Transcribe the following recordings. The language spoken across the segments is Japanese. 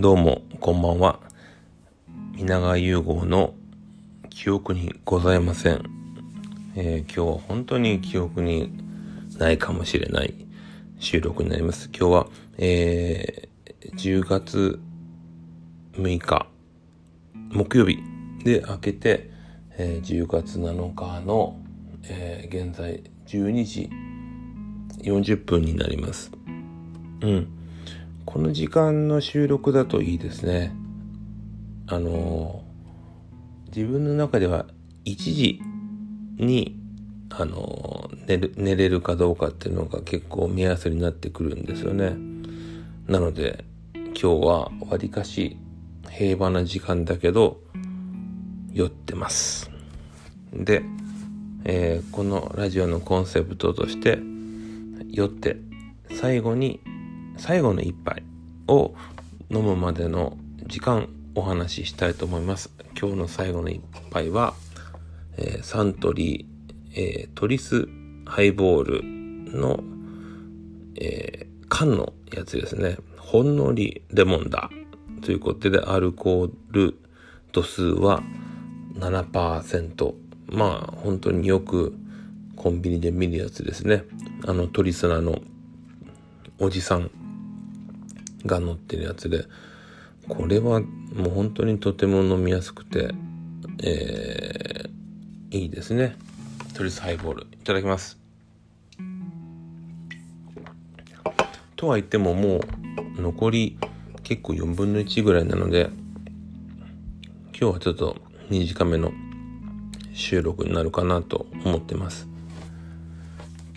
どうも、こんばんは。皆川融合の記憶にございません。えー、今日は本当に記憶にないかもしれない収録になります。今日は、えー、10月6日、木曜日で明けて、えー、10月7日の、え、現在12時40分になります。うん。この時間の収録だといいですね。あの自分の中では1時に、あの寝る、寝れるかどうかっていうのが結構目安になってくるんですよね。なので、今日はわりかし平和な時間だけど、酔ってます。で、えー、このラジオのコンセプトとして、酔って最後に最後の一杯を飲むまでの時間お話ししたいと思います。今日の最後の一杯は、えー、サントリー、えー、トリスハイボールの、えー、缶のやつですね。ほんのりレモンだ。ということで、アルコール度数は7%。まあ、本当によくコンビニで見るやつですね。あの、トリスナのおじさんが乗ってるやつで、これはもう本当にとても飲みやすくて、えー、いいですね。トリスハイボール。いただきます。とは言ってももう残り結構4分の1ぐらいなので、今日はちょっと短めの収録になるかなと思ってます。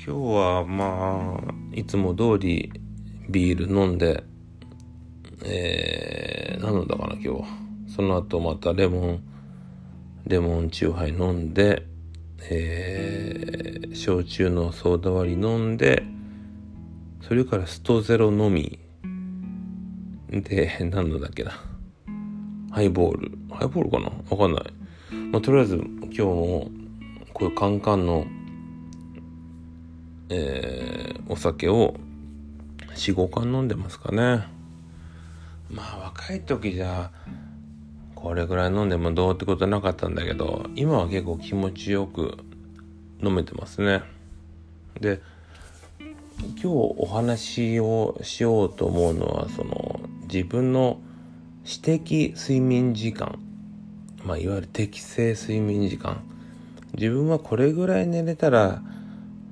今日はまあ、いつも通りビール飲んで、えー、何飲んだかな今日その後またレモンレモンチューハイ飲んで、えー、焼酎のソーダ割り飲んでそれからストゼロのみ。で何のだっけな。ハイボール。ハイボールかな？わかんない、まあ、とりあえず今日もこういうカンカンのえー、お酒を45缶飲んでますかね。まあ若い時じゃこれぐらい飲んでもどうってことなかったんだけど今は結構気持ちよく飲めてますね。で今日お話をしようと思うのはその自分の私的睡眠時間。まあいわゆる適正睡眠時間。自分はこれぐらい寝れたら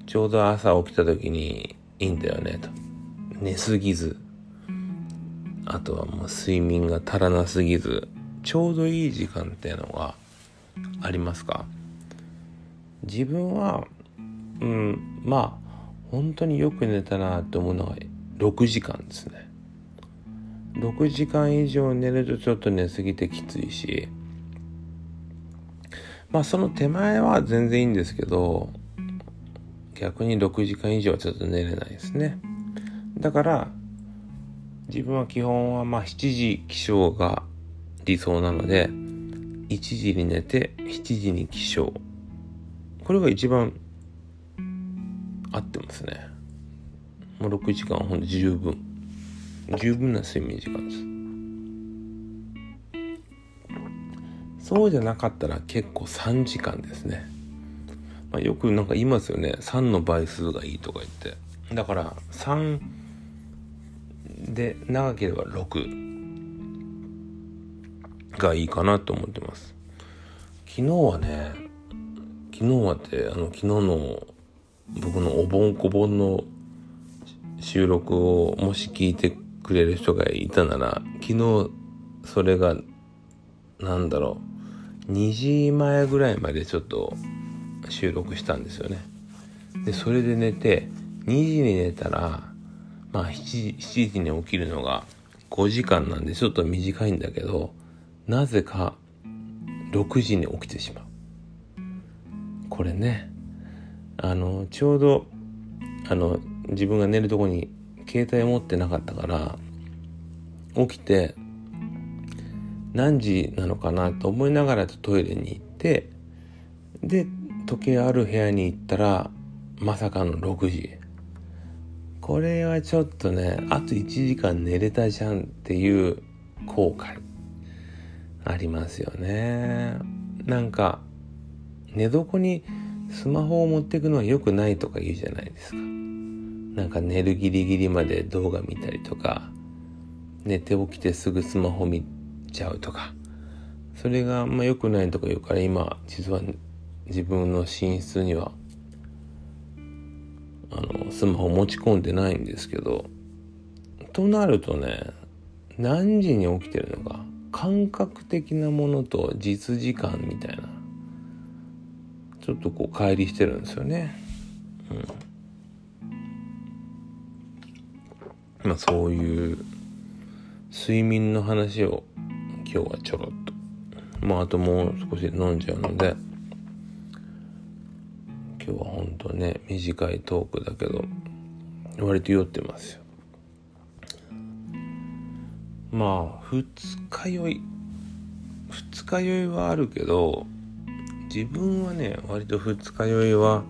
ちょうど朝起きた時にいいんだよねと。寝すぎず。あとはもう睡眠が足らなすぎずちょうどいい時間っていうのがありますか？自分はうんまあ本当によく寝たなと思うのが6時間ですね。6時間以上寝るとちょっと寝すぎてきついしまあその手前は全然いいんですけど逆に6時間以上はちょっと寝れないですね。だから自分は基本はまあ7時起床が理想なので1時に寝て7時に起床。これが一番合ってますね。もう6時間ほんと十分。十分な睡眠時間です。そうじゃなかったら結構3時間ですね、まあ、よくなんか言いますよね。3の倍数がいいとか言って。だから3で長ければ6がいいかなと思ってます。昨日はね昨日はってあの昨日の僕のお盆こぼんの収録をもし聞いてくれる人がいたなら昨日それがなんだろう2時前ぐらいまでちょっと収録したんですよね。でそれで寝て2時に寝たらまあ7時 ,7 時に起きるのが5時間なんでちょっと短いんだけどなぜか6時に起きてしまう。これねあのちょうどあの自分が寝るとこに携帯を持ってなかったから起きて何時なのかなと思いながらトイレに行ってで時計ある部屋に行ったらまさかの6時。これはちょっとねあと1時間寝れたじゃんっていう後悔ありますよね。なんか寝床にスマホを持っていくのは良くないとか言うじゃないですか。なんか寝るギリギリまで動画見たりとか寝て起きてすぐスマホ見ちゃうとか。それがま良くないとか言うから今実は自分の寝室にはあのスマホ持ち込んでないんですけどとなるとね何時に起きてるのか感覚的なものと実時間みたいなちょっとこう乖離してるんですよね。うん、まあそういう睡眠の話を今日はちょろっとまああともう少し飲んじゃうので今日は本当ね短いトークだけど割と酔ってますよ。まあ二日酔い二日酔いはあるけど自分はね割と二日酔いは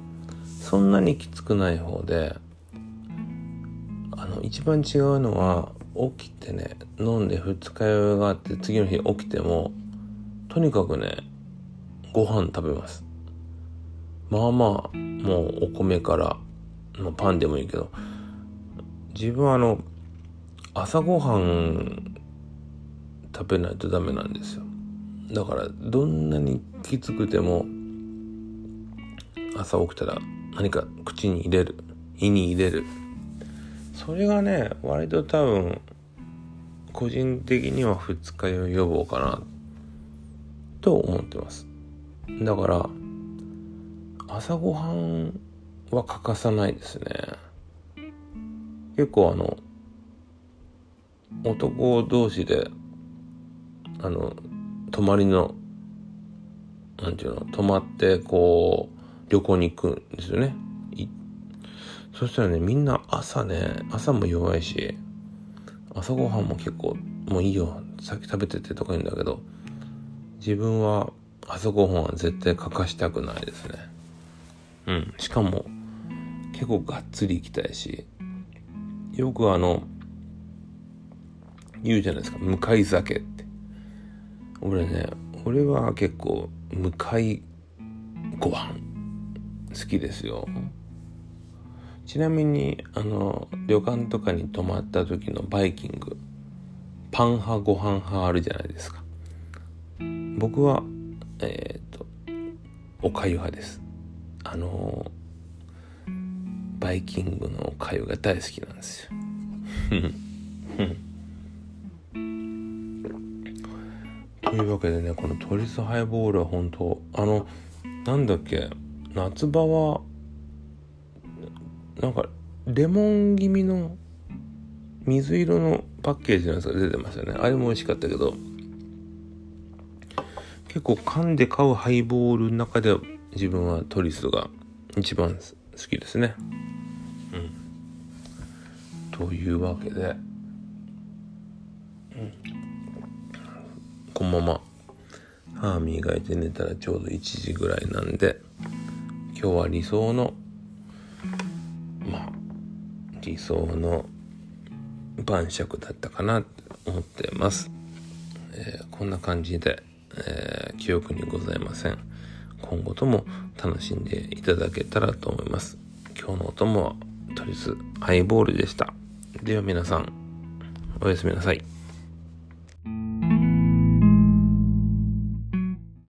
そんなにきつくない方であの一番違うのは起きてね飲んで二日酔いがあって次の日起きてもとにかくねご飯食べます。まあまあもうお米から、まあ、パンでもいいけど自分はあの朝ごはん食べないとダメなんですよ。だからどんなにきつくても朝起きたら何か口に入れる胃に入れる。それがね割と多分個人的には二日酔い予防かなと思ってます。だから朝ごはんは欠かさないですね。結構あの男同士であの泊まりのなんていうの泊まってこう旅行に行くんですよね。そしたらねみんな朝ね朝も弱いし朝ごはんも結構もういいよ先食べててとか言うんだけど自分は朝ごはんは絶対欠かしたくないですね。うん。しかも、結構がっつり行きたいし、よくあの、言うじゃないですか、向かい酒って。俺ね、俺は結構、向かいご飯好きですよ。ちなみに、あの、旅館とかに泊まった時のバイキング、パン派、ご飯派あるじゃないですか。僕は、えっ、ー、と、おかゆ派です。あのバイキングの粥が大好きなんですよ。というわけでねこのトリスハイボールは本当あのなんだっけ夏場はなんかレモン気味の水色のパッケージのやつが出てましたねあれも美味しかったけど結構缶で買うハイボールの中で自分はトリスが一番好きですね。うん。というわけで、うん、このまま歯磨いて寝たらちょうど1時ぐらいなんで今日は理想のまあ理想の晩酌だったかなって思ってます。えー、こんな感じで、えー、記憶にございません。今後とも楽しんでいただけたらと思います。今日のお供はトリスハイボールでした。では皆さん、おやすみなさい。